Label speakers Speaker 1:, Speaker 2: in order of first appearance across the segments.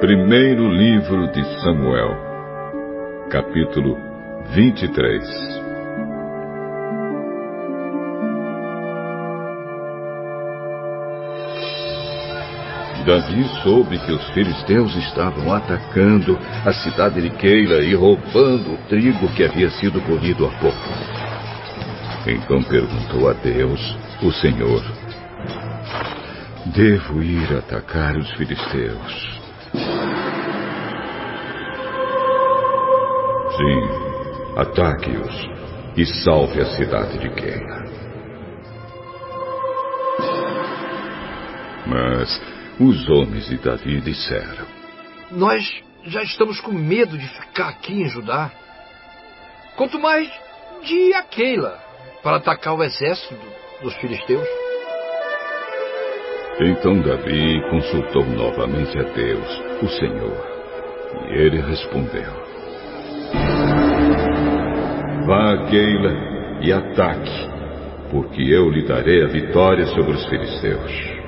Speaker 1: Primeiro livro de Samuel, capítulo 23. Davi soube que os filisteus estavam atacando a cidade de Keila e roubando o trigo que havia sido colhido há pouco. Então perguntou a Deus, o Senhor: Devo ir atacar os filisteus? Sim, ataque-os e salve a cidade de Keila. Mas os homens de Davi disseram:
Speaker 2: Nós já estamos com medo de ficar aqui em Judá. Quanto mais de ir a Keila para atacar o exército dos filisteus.
Speaker 1: Então Davi consultou novamente a Deus, o Senhor, e ele respondeu: Vá a Keila e ataque, porque eu lhe darei a vitória sobre os filisteus.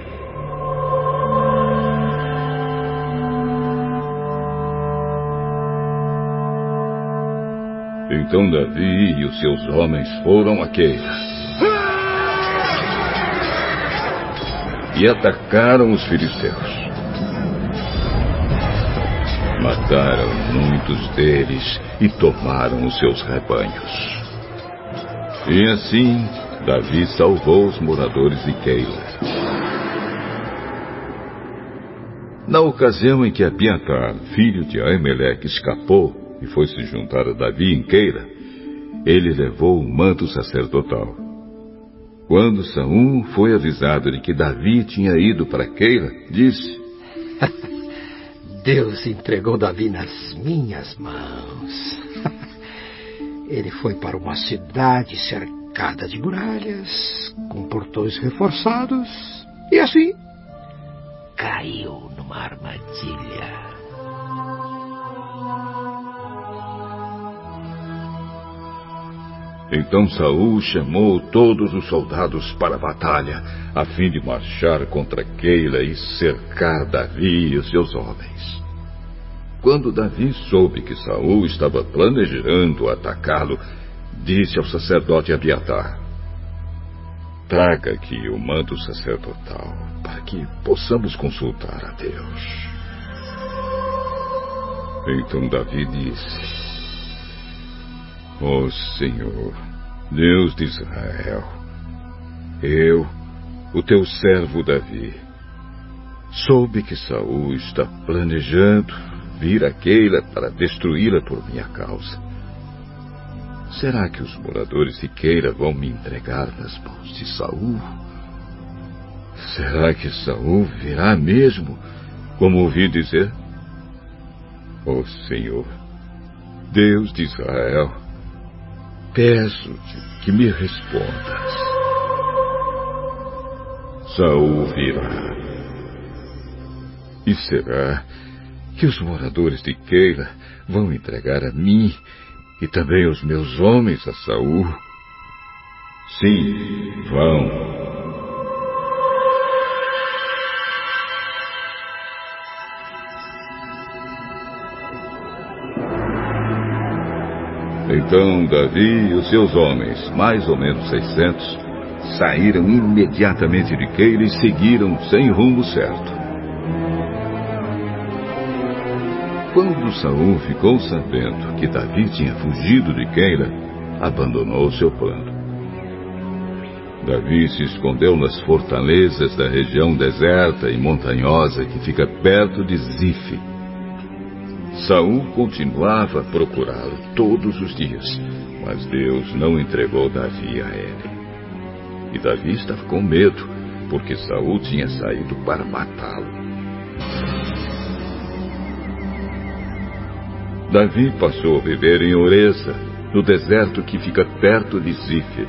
Speaker 1: Então Davi e os seus homens foram a Keila. E atacaram os filisteus. Mataram muitos deles e tomaram os seus rebanhos. E assim, Davi salvou os moradores de Keila. Na ocasião em que Abiatar, filho de Aimeleque, escapou e foi se juntar a Davi em Keila, ele levou o manto sacerdotal. Quando Saul foi avisado de que Davi tinha ido para Keila, disse:
Speaker 3: Deus entregou Davi nas minhas mãos. Ele foi para uma cidade cercada de muralhas, com portões reforçados, e assim caiu numa armadilha.
Speaker 1: Então Saul chamou todos os soldados para a batalha, a fim de marchar contra Keila e cercar Davi e os seus homens. Quando Davi soube que Saul estava planejando atacá-lo, disse ao sacerdote Abiatar: Traga aqui o manto sacerdotal, para que possamos consultar a Deus. Então Davi disse: Ó oh, Senhor, Deus de Israel, eu, o teu servo Davi, soube que Saul está planejando vir a Keila para destruí-la por minha causa. Será que os moradores de Keila vão me entregar nas mãos de Saul? Será que Saul virá mesmo, como ouvi dizer? Ó oh, Senhor, Deus de Israel, Peço-te que me respondas. Saul virá. E será que os moradores de Keila vão entregar a mim e também os meus homens a Saul? Sim, vão. Então Davi e os seus homens, mais ou menos seiscentos, saíram imediatamente de Keila e seguiram sem rumo certo. Quando Saul ficou sabendo que Davi tinha fugido de Keila, abandonou seu plano. Davi se escondeu nas fortalezas da região deserta e montanhosa que fica perto de Zif, Saul continuava a procurá-lo todos os dias, mas Deus não entregou Davi a ele. E Davi estava com medo, porque Saul tinha saído para matá-lo. Davi passou a viver em Oreza, no deserto que fica perto de Zif.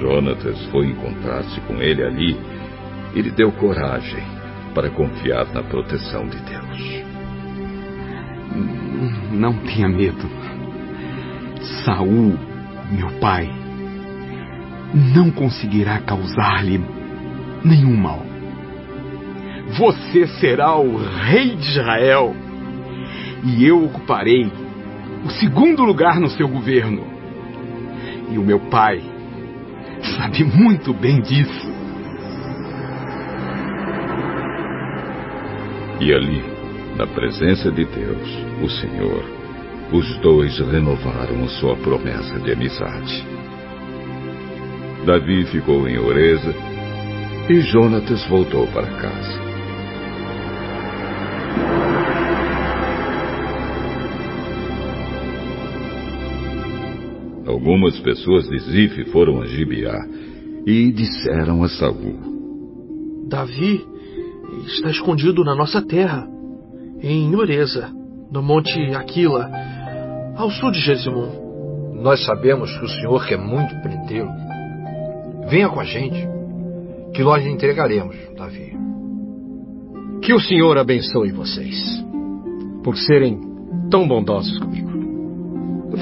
Speaker 1: Jonatas foi encontrar-se com ele ali e lhe deu coragem para confiar na proteção de Deus.
Speaker 4: Não tenha medo. Saul, meu pai, não conseguirá causar-lhe nenhum mal. Você será o rei de Israel. E eu ocuparei o segundo lugar no seu governo. E o meu pai sabe muito bem disso.
Speaker 1: E ali, na presença de Deus, o Senhor, os dois renovaram sua promessa de amizade. Davi ficou em Oreza e Jonatas voltou para casa. Algumas pessoas de Zif foram a Gibeá e disseram a Saul:
Speaker 5: Davi está escondido na nossa terra, em Ureza, no monte Aquila, ao sul de Gesimon.
Speaker 2: Nós sabemos que o Senhor quer muito prendê-lo. Venha com a gente, que nós lhe entregaremos, Davi.
Speaker 3: Que o Senhor abençoe vocês, por serem tão bondosos comigo.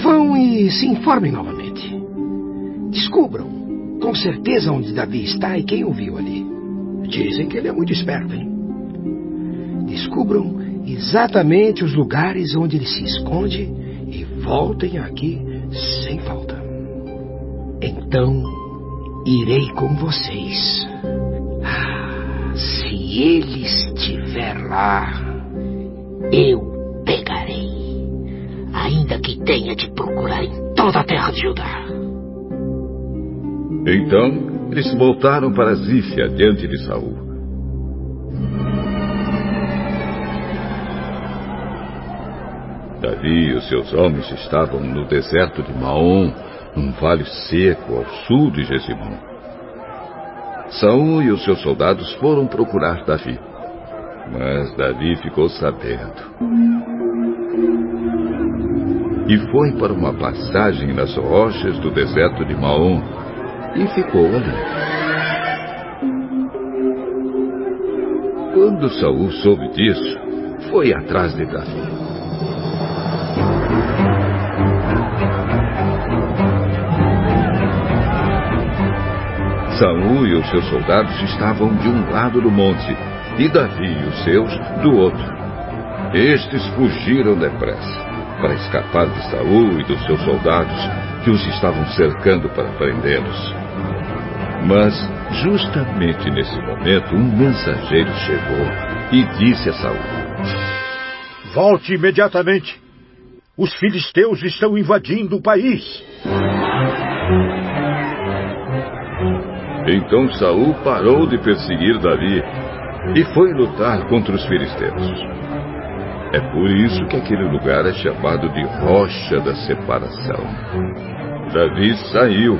Speaker 3: Vão e se informem novamente. Descubram com certeza onde Davi está e quem o viu ali. Dizem que ele é muito esperto, hein? Descubram exatamente os lugares onde ele se esconde e voltem aqui sem falta. Então irei com vocês. Ah, se ele estiver lá, eu pegarei ainda que tenha de procurar em toda a terra de Judá.
Speaker 1: Então eles voltaram para Zífia diante de Saul. Davi e os seus homens estavam no deserto de Maom, num vale seco ao sul de Gesimon. Saul e os seus soldados foram procurar Davi. Mas Davi ficou sabendo e foi para uma passagem nas rochas do deserto de Maom e ficou ali. Quando Saul soube disso, foi atrás de Davi. Saul e os seus soldados estavam de um lado do monte e Davi e os seus do outro. Estes fugiram depressa para escapar de Saul e dos seus soldados que os estavam cercando para prendê-los. Mas, justamente nesse momento, um mensageiro chegou e disse a Saul:
Speaker 6: Volte imediatamente. Os filisteus estão invadindo o país.
Speaker 1: Então Saul parou de perseguir Davi e foi lutar contra os filisteus. É por isso que aquele lugar é chamado de Rocha da Separação. Davi saiu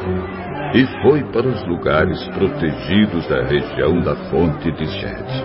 Speaker 1: e foi para os lugares protegidos da região da fonte de Jede.